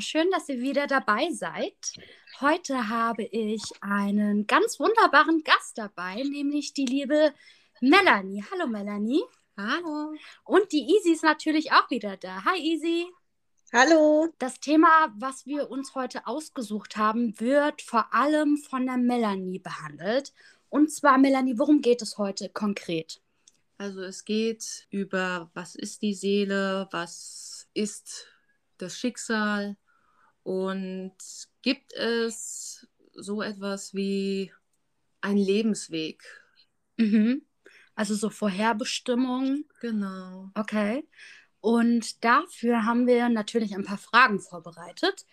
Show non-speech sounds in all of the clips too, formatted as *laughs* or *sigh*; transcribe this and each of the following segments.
schön, dass ihr wieder dabei seid. Heute habe ich einen ganz wunderbaren Gast dabei, nämlich die liebe Melanie. Hallo Melanie. Hallo. Und die Easy ist natürlich auch wieder da. Hi Easy. Hallo. Das Thema, was wir uns heute ausgesucht haben, wird vor allem von der Melanie behandelt. Und zwar, Melanie, worum geht es heute konkret? Also es geht über, was ist die Seele, was ist das Schicksal und gibt es so etwas wie ein Lebensweg? Mhm. Also so Vorherbestimmung. Genau. Okay. Und dafür haben wir natürlich ein paar Fragen vorbereitet.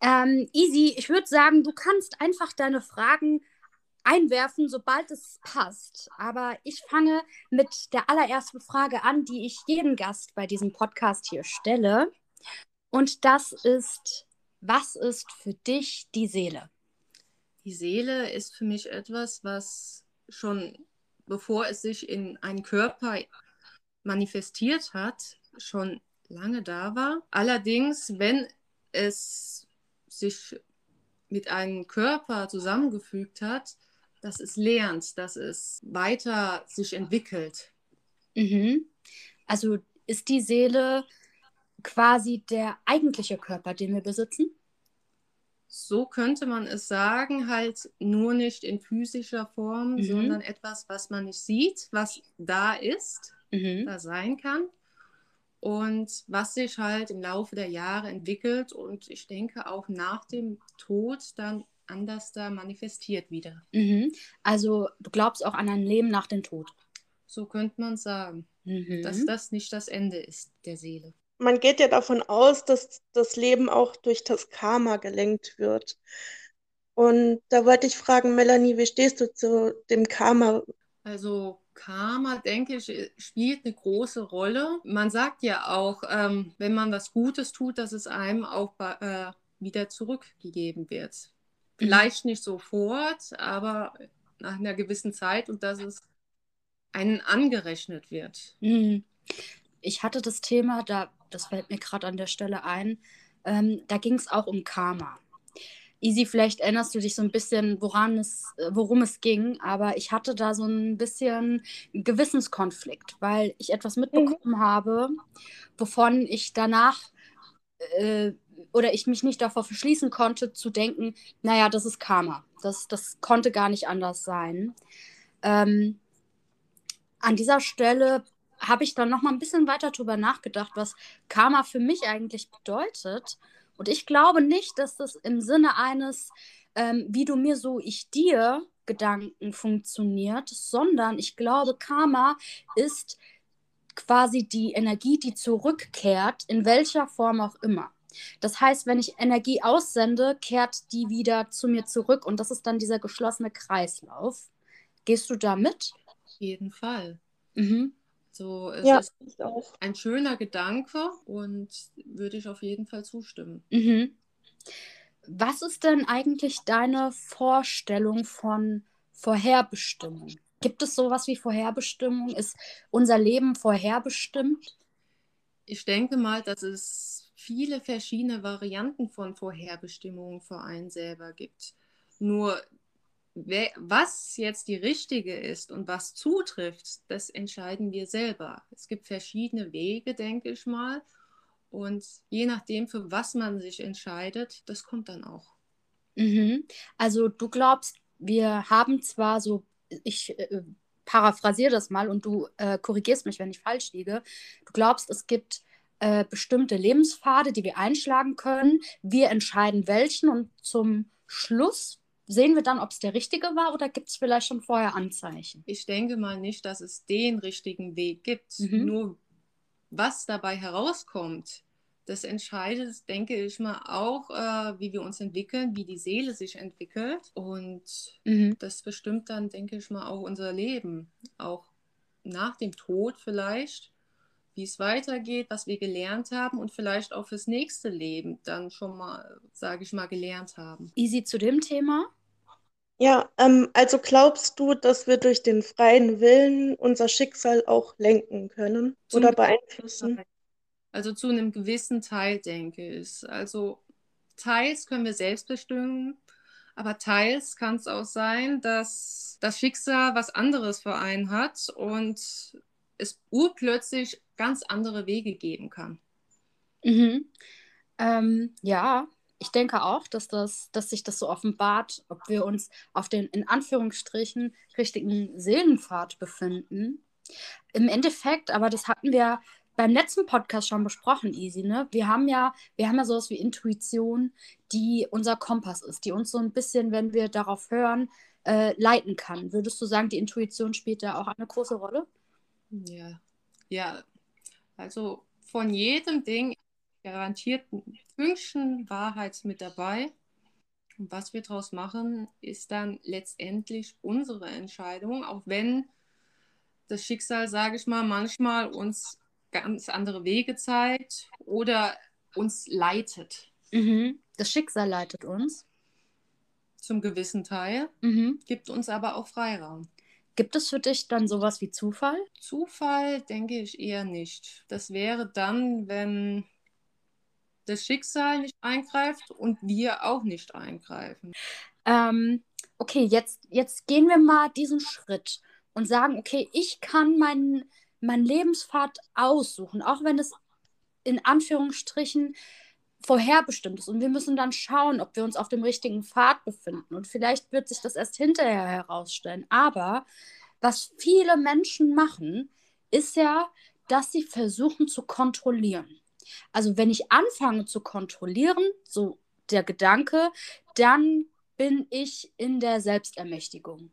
Ähm, Easy, ich würde sagen, du kannst einfach deine Fragen einwerfen, sobald es passt. Aber ich fange mit der allerersten Frage an, die ich jedem Gast bei diesem Podcast hier stelle. Und das ist, was ist für dich die Seele? Die Seele ist für mich etwas, was schon bevor es sich in einen Körper manifestiert hat, schon lange da war. Allerdings, wenn es sich mit einem Körper zusammengefügt hat, dass es lernt, dass es weiter sich entwickelt. Mhm. Also ist die Seele quasi der eigentliche Körper, den wir besitzen? So könnte man es sagen, halt nur nicht in physischer Form, mhm. sondern etwas, was man nicht sieht, was da ist, mhm. da sein kann und was sich halt im Laufe der Jahre entwickelt und ich denke auch nach dem Tod dann anders da manifestiert wieder. Mhm. Also du glaubst auch an ein Leben nach dem Tod. So könnte man sagen, mhm. dass das nicht das Ende ist der Seele. Man geht ja davon aus, dass das Leben auch durch das Karma gelenkt wird. Und da wollte ich fragen, Melanie, wie stehst du zu dem Karma? Also Karma, denke ich, spielt eine große Rolle. Man sagt ja auch, ähm, wenn man was Gutes tut, dass es einem auch äh, wieder zurückgegeben wird. Vielleicht nicht sofort, aber nach einer gewissen Zeit und dass es einen angerechnet wird. Mhm. Ich hatte das Thema, da, das fällt mir gerade an der Stelle ein, ähm, da ging es auch um Karma. Easy, vielleicht erinnerst du dich so ein bisschen, woran es, äh, worum es ging, aber ich hatte da so ein bisschen Gewissenskonflikt, weil ich etwas mitbekommen mhm. habe, wovon ich danach äh, oder ich mich nicht davor verschließen konnte, zu denken, naja, das ist Karma. Das, das konnte gar nicht anders sein. Ähm, an dieser Stelle habe ich dann noch mal ein bisschen weiter darüber nachgedacht, was Karma für mich eigentlich bedeutet. Und ich glaube nicht, dass das im Sinne eines, ähm, wie du mir so, ich dir Gedanken funktioniert, sondern ich glaube, Karma ist quasi die Energie, die zurückkehrt, in welcher Form auch immer. Das heißt, wenn ich Energie aussende, kehrt die wieder zu mir zurück und das ist dann dieser geschlossene Kreislauf. Gehst du da mit? Auf jeden Fall. Mhm. So, es ja, ist ein schöner Gedanke und würde ich auf jeden Fall zustimmen. Mhm. Was ist denn eigentlich deine Vorstellung von Vorherbestimmung? Gibt es sowas wie Vorherbestimmung? Ist unser Leben vorherbestimmt? Ich denke mal, dass es viele verschiedene Varianten von Vorherbestimmungen für einen selber gibt. Nur wer, was jetzt die richtige ist und was zutrifft, das entscheiden wir selber. Es gibt verschiedene Wege, denke ich mal. Und je nachdem, für was man sich entscheidet, das kommt dann auch. Mhm. Also du glaubst, wir haben zwar so, ich äh, paraphrasiere das mal und du äh, korrigierst mich, wenn ich falsch liege. Du glaubst, es gibt äh, bestimmte Lebenspfade, die wir einschlagen können. Wir entscheiden welchen und zum Schluss sehen wir dann, ob es der richtige war oder gibt es vielleicht schon vorher Anzeichen? Ich denke mal nicht, dass es den richtigen Weg gibt. Mhm. Nur was dabei herauskommt, das entscheidet, denke ich mal, auch, äh, wie wir uns entwickeln, wie die Seele sich entwickelt. Und mhm. das bestimmt dann, denke ich mal, auch unser Leben. Auch nach dem Tod vielleicht wie es weitergeht, was wir gelernt haben und vielleicht auch fürs nächste Leben dann schon mal, sage ich mal, gelernt haben. Easy zu dem Thema? Ja, ähm, also glaubst du, dass wir durch den freien Willen unser Schicksal auch lenken können Zum oder beeinflussen? Also zu einem gewissen Teil, denke ich. Also teils können wir selbst bestimmen, aber teils kann es auch sein, dass das Schicksal was anderes für einen hat und es urplötzlich ganz andere Wege geben kann. Mhm. Ähm, ja, ich denke auch, dass, das, dass sich das so offenbart, ob wir uns auf den in Anführungsstrichen richtigen Seelenpfad befinden. Im Endeffekt, aber das hatten wir beim letzten Podcast schon besprochen, Easy, ne? Wir haben ja, wir haben ja sowas wie Intuition, die unser Kompass ist, die uns so ein bisschen, wenn wir darauf hören, äh, leiten kann. Würdest du sagen, die Intuition spielt da auch eine große Rolle? Ja, ja. Also von jedem Ding garantiert Fünkchen Wahrheit mit dabei. Und was wir daraus machen, ist dann letztendlich unsere Entscheidung, auch wenn das Schicksal, sage ich mal, manchmal uns ganz andere Wege zeigt oder uns leitet. Mhm. Das Schicksal leitet uns. Zum gewissen Teil, mhm. gibt uns aber auch Freiraum. Gibt es für dich dann sowas wie Zufall? Zufall denke ich eher nicht. Das wäre dann, wenn das Schicksal nicht eingreift und wir auch nicht eingreifen. Ähm, okay, jetzt, jetzt gehen wir mal diesen Schritt und sagen, okay, ich kann meinen mein Lebenspfad aussuchen, auch wenn es in Anführungsstrichen vorherbestimmt ist. Und wir müssen dann schauen, ob wir uns auf dem richtigen Pfad befinden. Und vielleicht wird sich das erst hinterher herausstellen. Aber was viele Menschen machen, ist ja, dass sie versuchen zu kontrollieren. Also wenn ich anfange zu kontrollieren, so der Gedanke, dann bin ich in der Selbstermächtigung.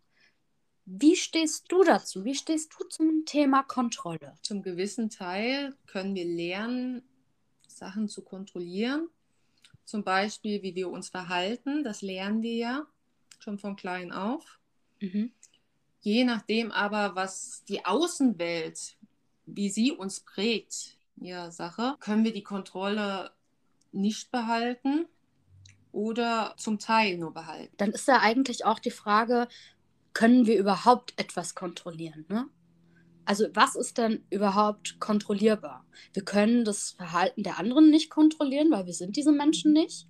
Wie stehst du dazu? Wie stehst du zum Thema Kontrolle? Zum gewissen Teil können wir lernen, Sachen zu kontrollieren. Zum Beispiel, wie wir uns verhalten. Das lernen wir ja schon von klein auf. Mhm. Je nachdem aber, was die Außenwelt, wie sie uns prägt, ja, Sache, können wir die Kontrolle nicht behalten oder zum Teil nur behalten. Dann ist ja eigentlich auch die Frage, können wir überhaupt etwas kontrollieren? Ne? Also was ist denn überhaupt kontrollierbar? Wir können das Verhalten der anderen nicht kontrollieren, weil wir sind diese Menschen nicht.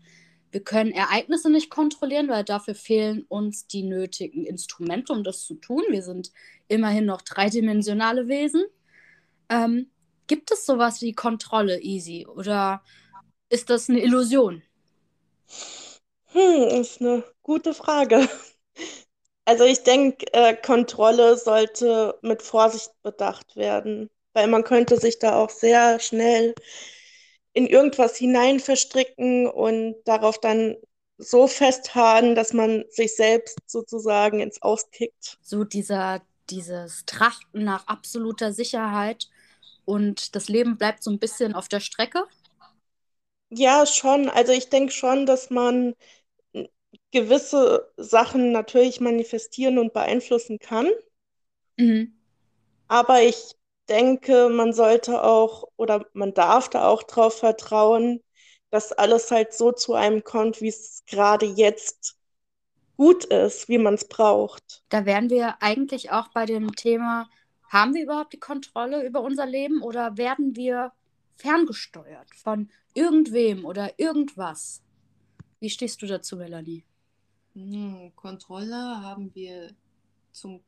Wir können Ereignisse nicht kontrollieren, weil dafür fehlen uns die nötigen Instrumente, um das zu tun. Wir sind immerhin noch dreidimensionale Wesen. Ähm, gibt es sowas wie Kontrolle, Easy? Oder ist das eine Illusion? Hm, ist eine gute Frage. Also ich denke, äh, Kontrolle sollte mit Vorsicht bedacht werden, weil man könnte sich da auch sehr schnell in irgendwas hinein verstricken und darauf dann so festharren, dass man sich selbst sozusagen ins Auskickt. So dieser, dieses Trachten nach absoluter Sicherheit und das Leben bleibt so ein bisschen auf der Strecke? Ja, schon. Also ich denke schon, dass man gewisse Sachen natürlich manifestieren und beeinflussen kann. Mhm. Aber ich denke, man sollte auch oder man darf da auch darauf vertrauen, dass alles halt so zu einem kommt, wie es gerade jetzt gut ist, wie man es braucht. Da wären wir eigentlich auch bei dem Thema, haben wir überhaupt die Kontrolle über unser Leben oder werden wir ferngesteuert von irgendwem oder irgendwas? Wie stehst du dazu, Melanie? Hm, Kontrolle haben wir zum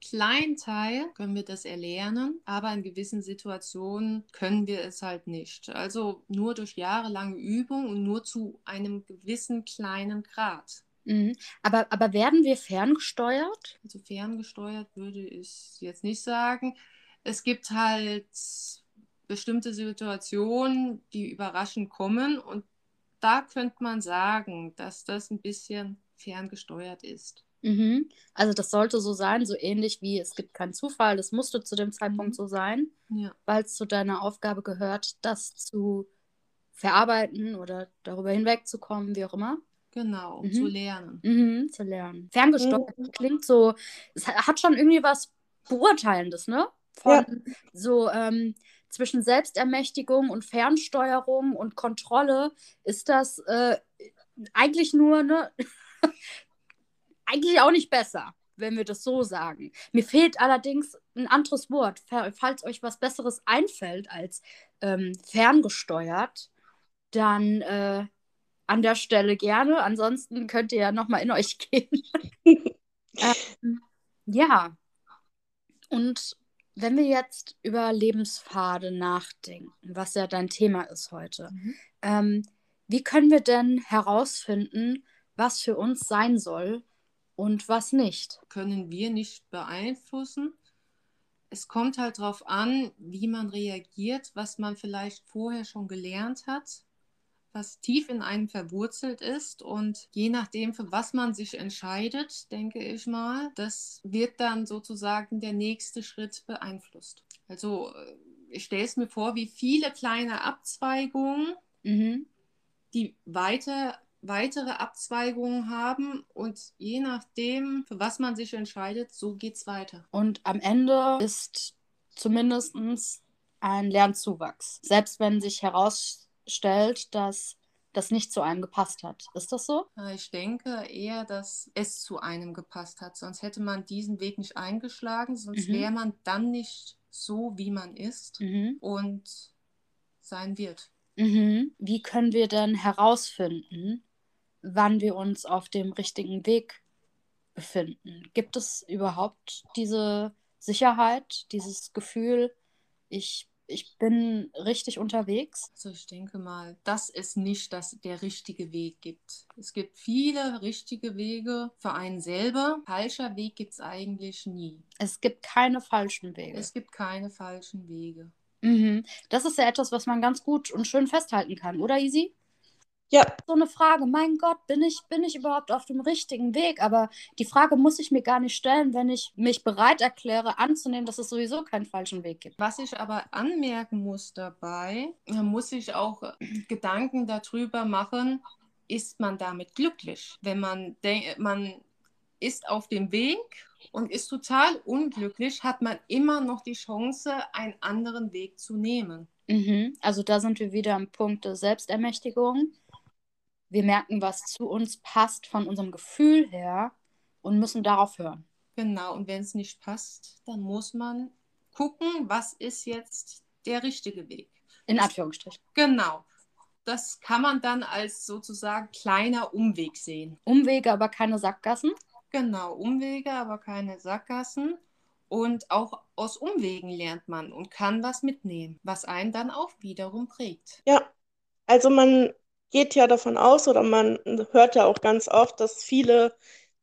kleinen Teil, können wir das erlernen, aber in gewissen Situationen können wir es halt nicht. Also nur durch jahrelange Übung und nur zu einem gewissen kleinen Grad. Mhm. Aber, aber werden wir ferngesteuert? Also ferngesteuert würde ich jetzt nicht sagen. Es gibt halt bestimmte Situationen, die überraschend kommen und da könnte man sagen, dass das ein bisschen ferngesteuert ist. Mhm. Also das sollte so sein, so ähnlich wie es gibt keinen Zufall, das musste zu dem Zeitpunkt mhm. so sein, ja. weil es zu deiner Aufgabe gehört, das zu verarbeiten oder darüber hinwegzukommen, wie auch immer. Genau, mhm. zu lernen. Mhm, zu lernen. Ferngesteuert mhm. klingt so, es hat schon irgendwie was Beurteilendes, ne? Von ja. so ähm, zwischen Selbstermächtigung und Fernsteuerung und Kontrolle ist das äh, eigentlich nur, ne? *laughs* eigentlich auch nicht besser, wenn wir das so sagen. Mir fehlt allerdings ein anderes Wort, falls euch was Besseres einfällt als ähm, ferngesteuert, dann äh, an der Stelle gerne. Ansonsten könnt ihr ja nochmal in euch *laughs* gehen. *laughs* ähm, ja. Und wenn wir jetzt über Lebenspfade nachdenken, was ja dein Thema ist heute, mhm. ähm, wie können wir denn herausfinden, was für uns sein soll und was nicht? Können wir nicht beeinflussen. Es kommt halt darauf an, wie man reagiert, was man vielleicht vorher schon gelernt hat, was tief in einem verwurzelt ist. Und je nachdem, für was man sich entscheidet, denke ich mal, das wird dann sozusagen der nächste Schritt beeinflusst. Also äh, ich stelle es mir vor, wie viele kleine Abzweigungen, mhm. die weiter weitere Abzweigungen haben und je nachdem, für was man sich entscheidet, so geht es weiter. Und am Ende ist zumindest ein Lernzuwachs. Selbst wenn sich herausstellt, dass das nicht zu einem gepasst hat. Ist das so? Ich denke eher, dass es zu einem gepasst hat. Sonst hätte man diesen Weg nicht eingeschlagen, sonst mhm. wäre man dann nicht so, wie man ist mhm. und sein wird. Mhm. Wie können wir denn herausfinden, wann wir uns auf dem richtigen Weg befinden. Gibt es überhaupt diese Sicherheit, dieses Gefühl, ich, ich bin richtig unterwegs? Also ich denke mal, dass es nicht das, der richtige Weg gibt. Es gibt viele richtige Wege für einen selber. Falscher Weg gibt es eigentlich nie. Es gibt keine falschen Wege. Es gibt keine falschen Wege. Mhm. Das ist ja etwas, was man ganz gut und schön festhalten kann, oder Easy? Ja. So eine Frage, mein Gott, bin ich, bin ich überhaupt auf dem richtigen Weg? Aber die Frage muss ich mir gar nicht stellen, wenn ich mich bereit erkläre, anzunehmen, dass es sowieso keinen falschen Weg gibt. Was ich aber anmerken muss dabei, muss ich auch Gedanken darüber machen, ist man damit glücklich? Wenn man denkt, man ist auf dem Weg und ist total unglücklich, hat man immer noch die Chance, einen anderen Weg zu nehmen. Mhm. Also da sind wir wieder am Punkt der Selbstermächtigung wir merken, was zu uns passt von unserem Gefühl her und müssen darauf hören. Genau, und wenn es nicht passt, dann muss man gucken, was ist jetzt der richtige Weg. In Anführungsstrichen. Genau. Das kann man dann als sozusagen kleiner Umweg sehen. Umwege, aber keine Sackgassen? Genau, Umwege, aber keine Sackgassen. Und auch aus Umwegen lernt man und kann was mitnehmen, was einen dann auch wiederum prägt. Ja, also man geht ja davon aus oder man hört ja auch ganz oft, dass viele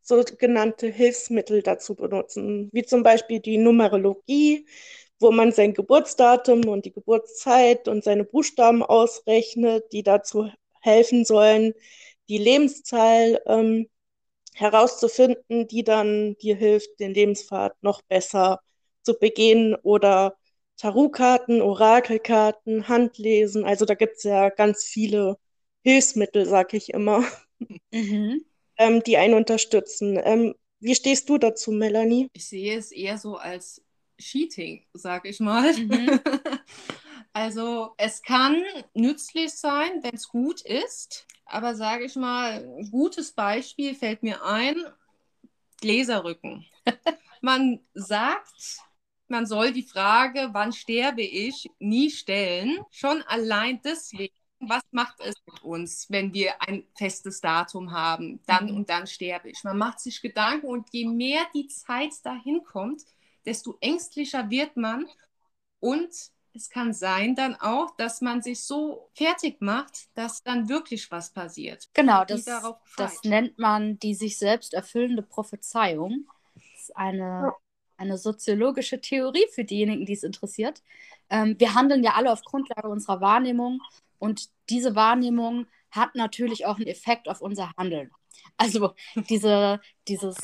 sogenannte Hilfsmittel dazu benutzen, wie zum Beispiel die Numerologie, wo man sein Geburtsdatum und die Geburtszeit und seine Buchstaben ausrechnet, die dazu helfen sollen, die Lebenszahl ähm, herauszufinden, die dann dir hilft, den Lebenspfad noch besser zu begehen oder Tarotkarten, Orakelkarten, Handlesen. Also da gibt es ja ganz viele Hilfsmittel, sag ich immer, mhm. ähm, die einen unterstützen. Ähm, wie stehst du dazu, Melanie? Ich sehe es eher so als Cheating, sag ich mal. Mhm. *laughs* also es kann nützlich sein, wenn es gut ist, aber sage ich mal, ein gutes Beispiel fällt mir ein, Gläserrücken. *laughs* man sagt, man soll die Frage, wann sterbe ich, nie stellen. Schon allein deswegen was macht es mit uns, wenn wir ein festes Datum haben, dann mhm. und dann sterbe ich. Man macht sich Gedanken und je mehr die Zeit dahin kommt, desto ängstlicher wird man und es kann sein dann auch, dass man sich so fertig macht, dass dann wirklich was passiert. Genau, das, das nennt man die sich selbst erfüllende Prophezeiung. Das ist eine, eine soziologische Theorie für diejenigen, die es interessiert. Ähm, wir handeln ja alle auf Grundlage unserer Wahrnehmung und diese Wahrnehmung hat natürlich auch einen Effekt auf unser Handeln. Also diese, dieses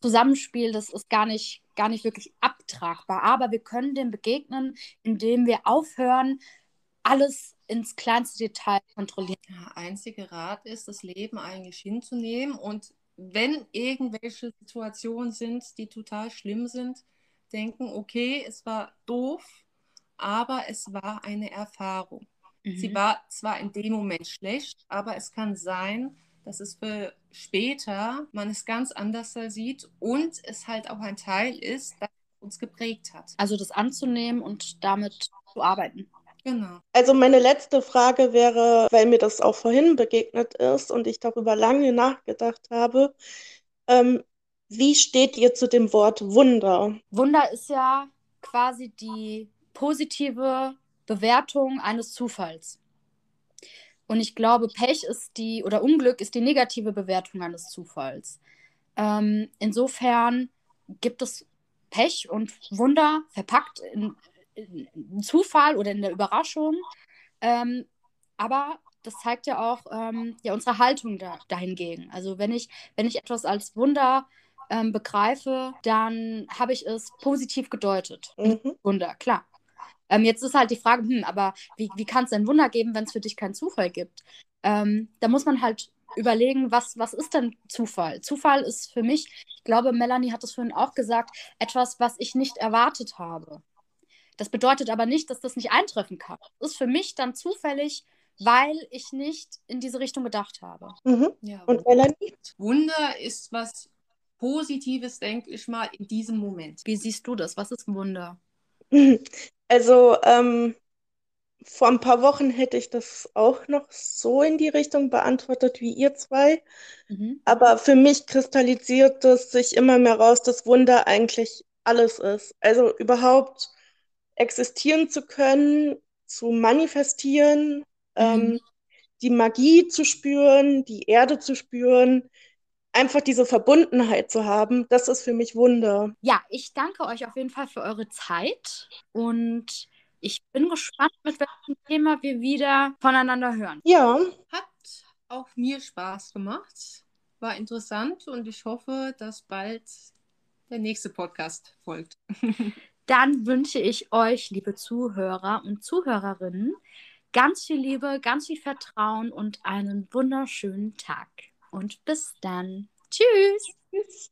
Zusammenspiel, das ist gar nicht, gar nicht wirklich abtragbar. Aber wir können dem begegnen, indem wir aufhören, alles ins kleinste Detail kontrollieren. Der einzige Rat ist, das Leben eigentlich hinzunehmen und wenn irgendwelche Situationen sind, die total schlimm sind, denken, okay, es war doof, aber es war eine Erfahrung. Mhm. Sie war zwar in dem Moment schlecht, aber es kann sein, dass es für später man es ganz anders sieht und es halt auch ein Teil ist, das uns geprägt hat. Also das anzunehmen und damit zu arbeiten. Genau. Also meine letzte Frage wäre, weil mir das auch vorhin begegnet ist und ich darüber lange nachgedacht habe, ähm, wie steht ihr zu dem Wort Wunder? Wunder ist ja quasi die positive Bewertung eines Zufalls. Und ich glaube, Pech ist die, oder Unglück ist die negative Bewertung eines Zufalls. Ähm, insofern gibt es Pech und Wunder verpackt in, in Zufall oder in der Überraschung. Ähm, aber das zeigt ja auch ähm, ja, unsere Haltung da, dahingegen. Also wenn ich, wenn ich etwas als Wunder ähm, begreife, dann habe ich es positiv gedeutet. Mhm. Wunder, klar. Ähm, jetzt ist halt die Frage, hm, aber wie, wie kann es denn Wunder geben, wenn es für dich keinen Zufall gibt? Ähm, da muss man halt überlegen, was, was ist denn Zufall? Zufall ist für mich, ich glaube, Melanie hat es vorhin auch gesagt, etwas, was ich nicht erwartet habe. Das bedeutet aber nicht, dass das nicht eintreffen kann. Das ist für mich dann zufällig, weil ich nicht in diese Richtung gedacht habe. Mhm. Ja, Und Melanie? Wunder ist was Positives, denke ich mal, in diesem Moment. Wie siehst du das? Was ist ein Wunder? *laughs* Also, ähm, vor ein paar Wochen hätte ich das auch noch so in die Richtung beantwortet wie ihr zwei. Mhm. Aber für mich kristallisiert es sich immer mehr raus, dass Wunder eigentlich alles ist. Also überhaupt existieren zu können, zu manifestieren, mhm. ähm, die Magie zu spüren, die Erde zu spüren, einfach diese Verbundenheit zu haben, das ist für mich Wunder. Ja, ich danke euch auf jeden Fall für eure Zeit und ich bin gespannt, mit welchem Thema wir wieder voneinander hören. Ja. Hat auch mir Spaß gemacht. War interessant und ich hoffe, dass bald der nächste Podcast folgt. *laughs* Dann wünsche ich euch, liebe Zuhörer und Zuhörerinnen, ganz viel Liebe, ganz viel Vertrauen und einen wunderschönen Tag und bis dann. Tschüss. Tschüss.